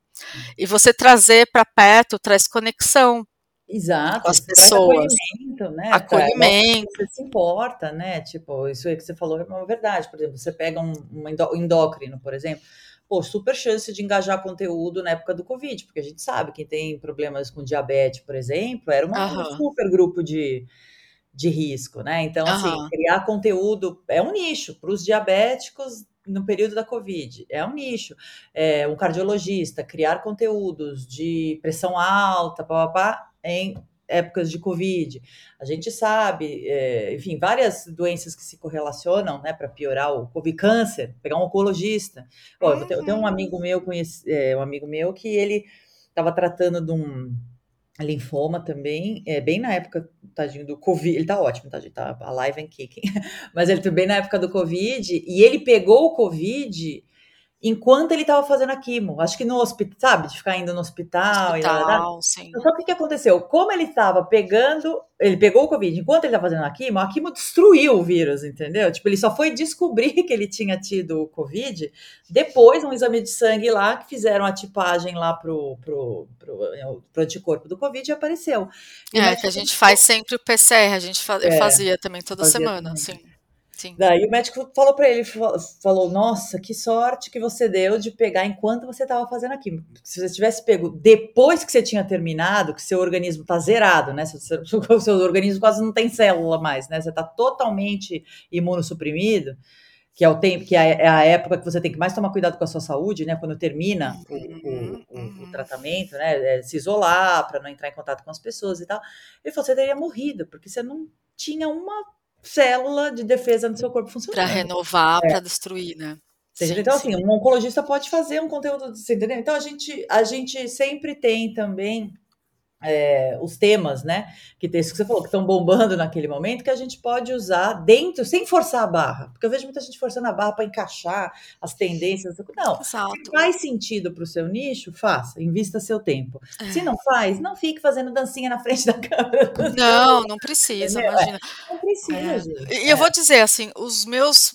B: e você trazer para perto, traz conexão,
A: Exato,
B: com as pessoas.
A: Acolhimento, né?
B: Acolhimento.
A: Você se importa, né? Tipo, isso aí que você falou é uma verdade. Por exemplo, você pega um, um endócrino, por exemplo, pô, super chance de engajar conteúdo na época do Covid, porque a gente sabe que tem problemas com diabetes, por exemplo, era uma, um super grupo de, de risco, né? Então, assim, criar conteúdo é um nicho para os diabéticos no período da Covid. É um nicho. É, um cardiologista, criar conteúdos de pressão alta, papá, em épocas de Covid. A gente sabe, é, enfim, várias doenças que se correlacionam, né, para piorar o Covid, câncer, pegar um oncologista. Uhum. eu tenho um amigo meu, conheci, é, um amigo meu que ele estava tratando de um linfoma também, é, bem na época, tadinho, do Covid, ele tá ótimo, tá, tá alive and kicking, mas ele também na época do Covid, e ele pegou o Covid enquanto ele estava fazendo a quimo. Acho que no hospital, sabe? De ficar indo no hospital.
B: hospital e sim.
A: Só que o que aconteceu? Como ele estava pegando, ele pegou o Covid enquanto ele estava fazendo a quimo, a quimo destruiu o vírus, entendeu? Tipo, ele só foi descobrir que ele tinha tido o Covid depois, um exame de sangue lá, que fizeram a tipagem lá pro, pro, pro, pro anticorpo do Covid e apareceu.
B: E é, que a gente faz sempre o PCR, a gente é, fazia também toda fazia semana, também. sim.
A: Sim. Daí o médico falou para ele, falou, nossa, que sorte que você deu de pegar enquanto você estava fazendo aqui. Se você tivesse pego depois que você tinha terminado, que seu organismo está zerado, né? Seu, seu, seu organismo quase não tem célula mais, né? Você está totalmente imunossuprimido, que é o tempo, que é, é a época que você tem que mais tomar cuidado com a sua saúde, né? Quando termina o, o, o, o uhum. tratamento, né? É se isolar para não entrar em contato com as pessoas e tal. Ele falou, você teria morrido, porque você não tinha uma célula de defesa no seu corpo funcionando.
B: Para renovar, é. para destruir, né?
A: Sim, então, sim. assim, um oncologista pode fazer um conteúdo, você entendeu? Então, a gente, a gente sempre tem também é, os temas, né? Que tem isso que você falou, que estão bombando naquele momento, que a gente pode usar dentro, sem forçar a barra. Porque eu vejo muita gente forçando a barra para encaixar as tendências. Não,
B: Exato.
A: se faz sentido para o seu nicho, faça, invista seu tempo. É. Se não faz, não fique fazendo dancinha na frente da câmera.
B: Não, não precisa, imagina.
A: Não precisa, é. gente.
B: E eu vou dizer assim, os meus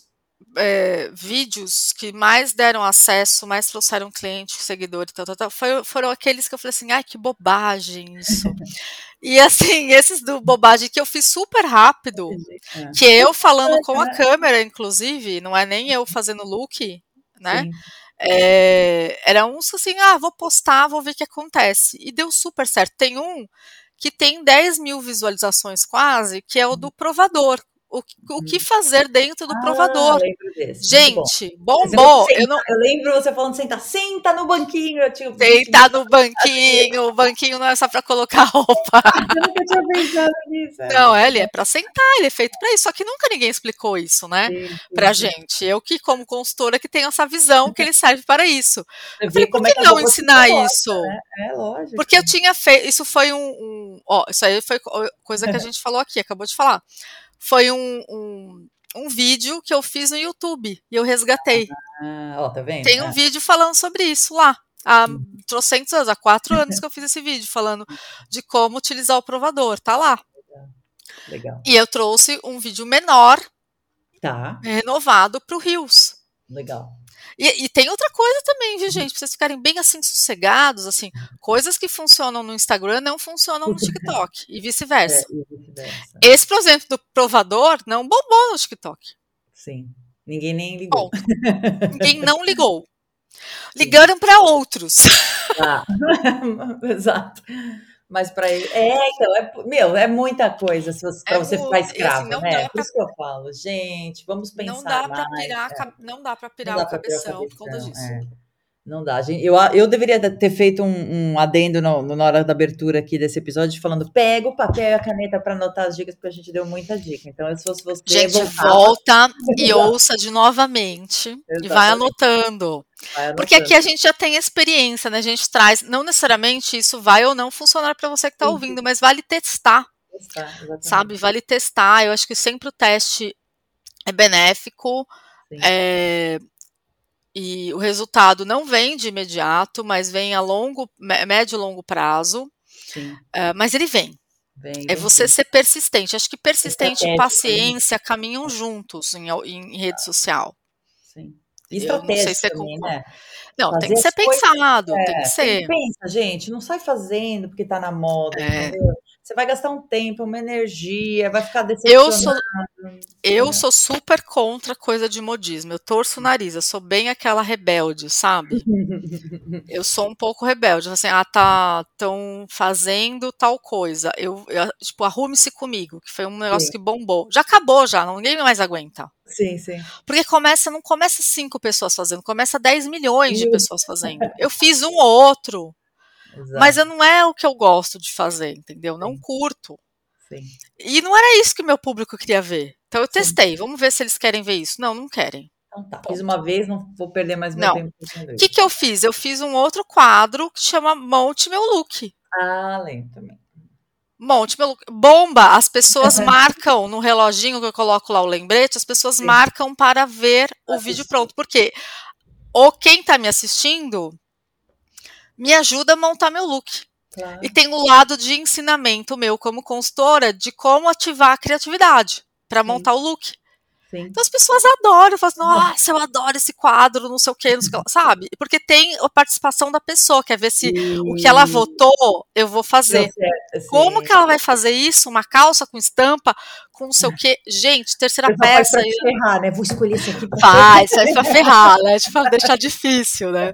B: é, vídeos que mais deram acesso, mais trouxeram cliente, seguidor e tal, tal, tal foi, foram aqueles que eu falei assim, ai, que bobagem isso. e assim, esses do bobagem que eu fiz super rápido, é. que eu falando com a né? câmera, inclusive, não é nem eu fazendo look, né? É, era uns assim, ah, vou postar, vou ver o que acontece. E deu super certo. Tem um que tem 10 mil visualizações quase, que é o do provador o, o que fazer dentro do ah, provador. Gente, bombou.
A: Eu, não... eu lembro você falando sentar, senta no banquinho. Eu tinha...
B: Senta no banquinho. o banquinho não é só para colocar roupa.
A: eu nunca tinha pensado nisso.
B: É. Não, ele é para sentar, ele é feito para isso. Só que nunca ninguém explicou isso, né? Sim. gente. Eu que, como consultora, que tenho essa visão que ele serve para isso. Eu falei, por que, é não ensinar isso?
A: Né? É lógico.
B: Porque eu tinha feito. Isso foi um, um. Ó, isso aí foi coisa que a gente falou aqui, acabou de falar foi um, um, um vídeo que eu fiz no YouTube e eu resgatei.
A: Ah, ó, tá vendo?
B: Tem um é. vídeo falando sobre isso lá. Há uhum. trocentos anos, há quatro anos que eu fiz esse vídeo falando de como utilizar o provador, tá lá.
A: Legal.
B: E eu trouxe um vídeo menor,
A: tá.
B: renovado para o Rios.
A: Legal.
B: E, e, tem outra coisa também, viu, gente? Pra vocês ficarem bem assim sossegados, assim, coisas que funcionam no Instagram não funcionam no TikTok e vice-versa. É, vice Esse, por exemplo, do provador não bombou no TikTok.
A: Sim. Ninguém nem ligou.
B: Ninguém não ligou. Ligaram para outros.
A: Ah. Exato. Mas para ele. É, então, é, meu, é muita coisa para é você ficar assim, escravo, assim, né? Por pra, isso que eu falo, gente, vamos pensar. Não dá
B: para pirar, é. não dá para pirar, o cabeção, por conta disso. É.
A: Não dá. Gente, eu, eu deveria ter feito um, um adendo no, no, na hora da abertura aqui desse episódio, falando: pega o papel e a caneta para anotar as dicas, porque a gente deu muita dica. Então, se fosse você.
B: Gente, volta e ouça de novamente Exatamente. e vai anotando. vai anotando. Porque aqui a gente já tem experiência, né? A gente traz. Não necessariamente isso vai ou não funcionar para você que está ouvindo, mas vale testar. testar sabe? Vale testar. Eu acho que sempre o teste é benéfico. É, e o resultado não vem de imediato, mas vem a longo, médio e longo prazo. Uh, mas ele vem. vem é você ser persistente. Acho que persistente e paciência caminham juntos em, em, rede social.
A: Sim. Estratégia não sei se é também, né?
B: Não, Fazer tem que ser pensado, é, tem que ser.
A: Pensa, gente, não sai fazendo porque tá na moda, é. entendeu? Você vai gastar um tempo, uma energia, vai ficar decepcionado.
B: Eu sou, eu sou super contra coisa de modismo. Eu torço o nariz, eu sou bem aquela rebelde, sabe? eu sou um pouco rebelde. Assim, ah, tá, estão fazendo tal coisa. Eu, eu tipo, arrume-se comigo, que foi um negócio sim. que bombou. Já acabou já, ninguém mais aguenta.
A: Sim, sim.
B: Porque começa, não começa cinco pessoas fazendo, começa 10 milhões de pessoas fazendo. Eu fiz um ou outro. Exato. Mas não é o que eu gosto de fazer, entendeu? Não Sim. curto.
A: Sim.
B: E não era isso que meu público queria ver. Então eu testei, Sim. vamos ver se eles querem ver isso. Não, não querem.
A: Então tá, fiz uma vez, não vou perder mais meu não. tempo.
B: O que, que eu fiz? Eu fiz um outro quadro que chama Monte Meu Look.
A: Ah, lembro também.
B: Monte meu look. Bomba! As pessoas marcam no reloginho que eu coloco lá o lembrete, as pessoas Sim. marcam para ver o vídeo pronto. Por quê? Ou quem está me assistindo me ajuda a montar meu look. Claro. E tem o lado de ensinamento meu como consultora de como ativar a criatividade para montar o look. Sim. Então as pessoas adoram, falam, assim, nossa, eu adoro esse quadro, não sei o que, não sei o que, sabe? Porque tem a participação da pessoa, quer ver se Sim. o que ela votou, eu vou fazer. Certo, Como que ela vai fazer isso? Uma calça com estampa, com não sei o que. Gente, terceira peça. Vai
A: pra ferrar, né? Vou escolher isso aqui
B: pra Vai, vai pra ferrar, né? Tipo, deixar difícil, né?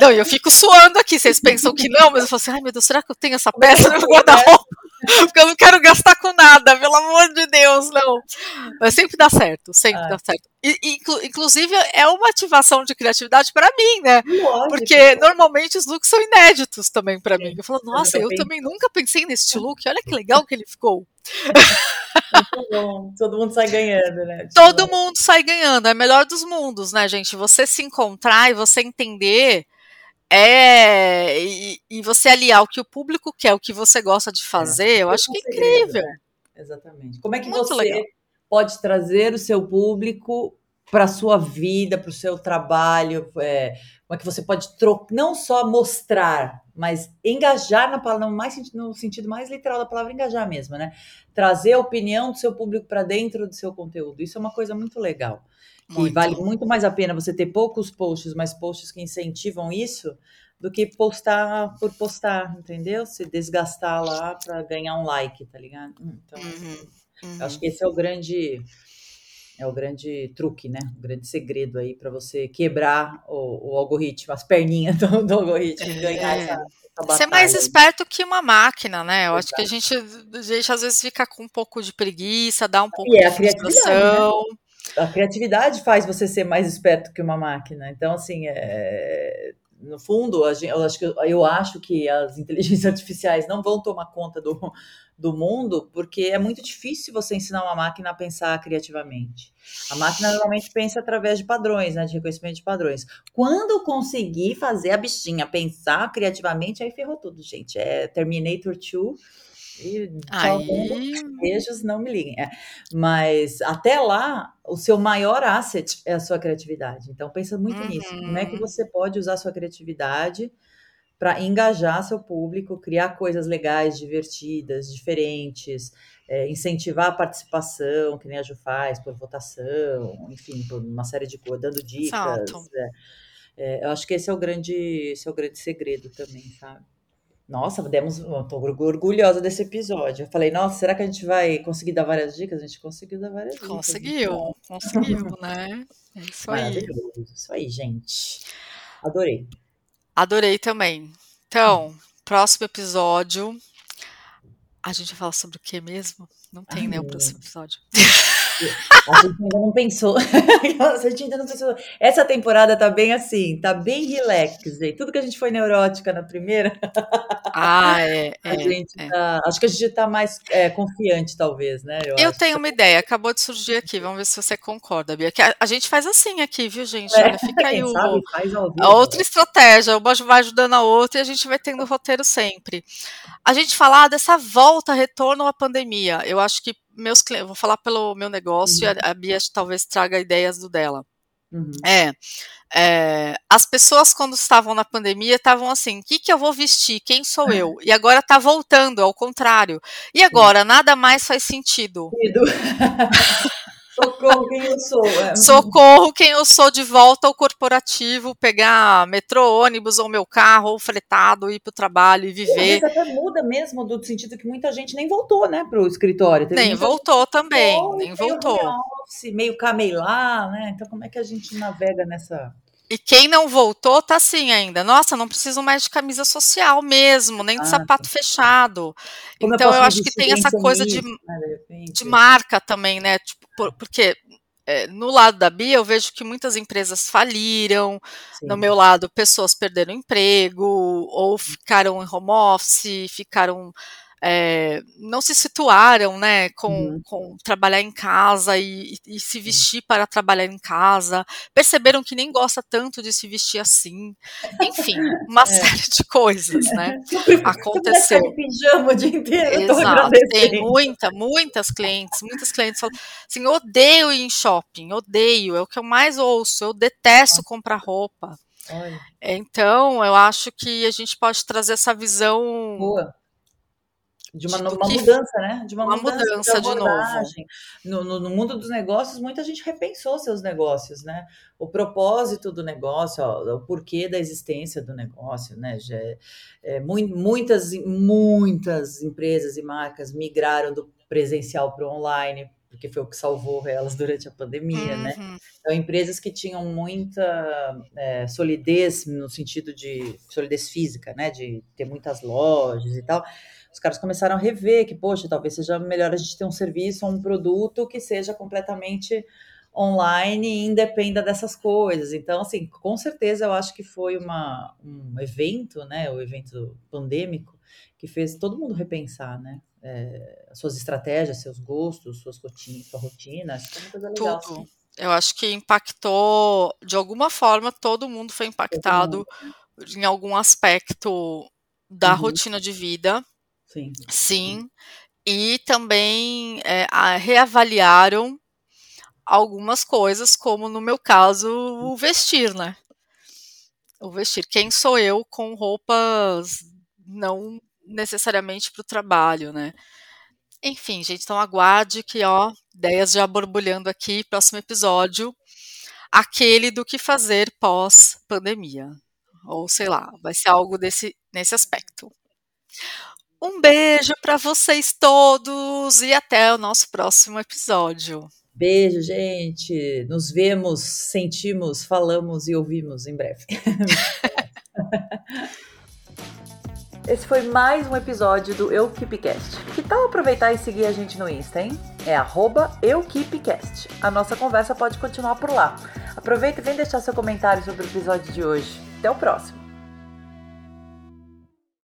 B: Não, e eu fico suando aqui, vocês pensam que não, mas eu falo assim, ai meu Deus, será que eu tenho essa peça no guarda-roupa? Porque eu não quero gastar com nada, pelo amor de Deus, não. Mas sempre dá certo, sempre ah. dá certo. E, inclu, inclusive, é uma ativação de criatividade para mim, né? Lógico. Porque normalmente os looks são inéditos também para mim. Eu falo, nossa, eu, eu também nunca pensei nesse look, olha que legal que ele ficou.
A: Muito bom. Todo mundo sai ganhando, né?
B: Todo mundo sai ganhando. É melhor dos mundos, né, gente? Você se encontrar e você entender é, e, e, você aliar o que o público quer, o que você gosta de é, fazer, é, eu acho que é incrível. Né?
A: Exatamente. Como é que Muito você legal. pode trazer o seu público para a sua vida, para o seu trabalho? É, como é que você pode trocar, não só mostrar, mas engajar na palavra, no, mais, no sentido mais literal da palavra, engajar mesmo, né? Trazer a opinião do seu público para dentro do seu conteúdo. Isso é uma coisa muito legal. Muito. E vale muito mais a pena você ter poucos posts, mas posts que incentivam isso, do que postar por postar, entendeu? Se desgastar lá para ganhar um like, tá ligado? Então, uhum, uhum. acho que esse é o grande é o grande truque, né? O grande segredo aí para você quebrar o, o, algoritmo, as perninhas do, do algoritmo, é. ganhar essa, essa
B: Ser mais esperto que uma máquina, né? Eu Exato. acho que a gente, a gente às vezes fica com um pouco de preguiça, dá um pouco e é de é frustração.
A: A criatividade faz você ser mais esperto que uma máquina. Então, assim, é, no fundo, eu acho, que, eu acho que as inteligências artificiais não vão tomar conta do, do mundo, porque é muito difícil você ensinar uma máquina a pensar criativamente. A máquina normalmente pensa através de padrões, né, de reconhecimento de padrões. Quando conseguir fazer a bichinha pensar criativamente, aí ferrou tudo, gente. É Terminator 2 e tchau, beijos, não me liguem. É. Mas até lá, o seu maior asset é a sua criatividade. Então pensa muito uhum. nisso. Como é que uhum. você pode usar a sua criatividade para engajar seu público, criar coisas legais, divertidas, diferentes, é, incentivar a participação, que nem a Ju faz, por votação, enfim, por uma série de coisas, dando dicas. É, é, eu acho que esse é o grande, esse é o grande segredo também, sabe? Nossa, demos. Estou orgulhosa desse episódio. Eu falei, nossa, será que a gente vai conseguir dar várias dicas? A gente conseguiu dar várias dicas.
B: Conseguiu, então. conseguiu, né? É isso aí.
A: Isso aí, gente. Adorei.
B: Adorei também. Então, próximo episódio. A gente vai falar sobre o que mesmo? Não tem, Ai, né, o próximo episódio.
A: A gente ainda não pensou. a gente ainda não pensou. Essa temporada tá bem assim, tá bem relax, gente. Tudo que a gente foi neurótica na primeira.
B: Ah, é.
A: a é, gente é. Tá, acho que a gente tá mais é, confiante, talvez, né?
B: Eu, eu tenho uma ideia, acabou de surgir aqui. Vamos ver se você concorda, Bia. Que a, a gente faz assim aqui, viu, gente? É, Olha, fica aí o, sabe, a outra estratégia. Uma vai ajudando a outra e a gente vai tendo roteiro sempre. A gente falar dessa volta, retorno à pandemia. Eu acho que meus clientes, vou falar pelo meu negócio, uhum. e a, a Bia talvez traga ideias do dela. Uhum. É, é, as pessoas quando estavam na pandemia estavam assim, o que, que eu vou vestir? Quem sou eu? E agora está voltando, ao contrário. E agora nada mais faz sentido.
A: Socorro quem eu sou. É.
B: Socorro quem eu sou de volta ao corporativo, pegar metrô, ônibus ou meu carro, ou fretado, ir para o trabalho e viver.
A: Isso até muda mesmo, do sentido que muita gente nem voltou, né, para o escritório.
B: Teve nem voltou também, voltou, nem voltou.
A: Office, meio camelar, né? Então como é que a gente navega nessa...
B: E quem não voltou tá assim ainda. Nossa, não preciso mais de camisa social mesmo, nem de ah, sapato tá. fechado. Como então eu, acho que tem essa coisa de, né, de, de marca também, né? Tipo, por, porque é, no lado da Bia, eu vejo que muitas empresas faliram, Sim. no meu lado, pessoas perderam emprego, ou ficaram em home office, ficaram é, não se situaram, né, com, uhum. com trabalhar em casa e, e, se vestir para trabalhar em casa, perceberam que nem gosta tanto de se vestir assim, enfim, uma é. série de coisas, né, aconteceu.
A: pijama o dia inteiro,
B: Exato, tem muita, muitas clientes, muitas clientes falam assim, odeio ir em shopping, odeio, é o que eu mais ouço, eu detesto comprar roupa. Olha. Então, eu acho que a gente pode trazer essa visão
A: Boa de uma, uma mudança, né? De uma,
B: uma mudança, mudança de, de novo.
A: No, no, no, mundo dos negócios, muita gente repensou seus negócios, né? O propósito do negócio, ó, o porquê da existência do negócio, né? Já, é, é muitas, muitas empresas e marcas migraram do presencial para o online, porque foi o que salvou elas durante a pandemia, né? uhum. né? Então, empresas que tinham muita é, solidez no sentido de solidez física, né? De ter muitas lojas e tal os caras começaram a rever que, poxa, talvez seja melhor a gente ter um serviço ou um produto que seja completamente online e independa dessas coisas. Então, assim, com certeza eu acho que foi uma, um evento, né, o evento pandêmico, que fez todo mundo repensar, né, é, suas estratégias, seus gostos, suas rotinas, sua rotina, acho que foi uma coisa legal. Tudo. Assim.
B: Eu acho que impactou, de alguma forma, todo mudo foi impactado mundo. em algum aspecto da uhum. rotina de vida,
A: Sim.
B: Sim. E também é, reavaliaram algumas coisas, como no meu caso, o vestir, né? O vestir. Quem sou eu com roupas não necessariamente para o trabalho, né? Enfim, gente, então aguarde que, ó, ideias já borbulhando aqui, próximo episódio, aquele do que fazer pós-pandemia. Ou sei lá, vai ser algo desse, nesse aspecto. Um beijo para vocês todos e até o nosso próximo episódio.
A: Beijo, gente. Nos vemos, sentimos, falamos e ouvimos em breve. Esse foi mais um episódio do EuKeepCast. Que tal aproveitar e seguir a gente no Insta, hein? É EuKeepCast. A nossa conversa pode continuar por lá. Aproveita e vem deixar seu comentário sobre o episódio de hoje. Até o próximo!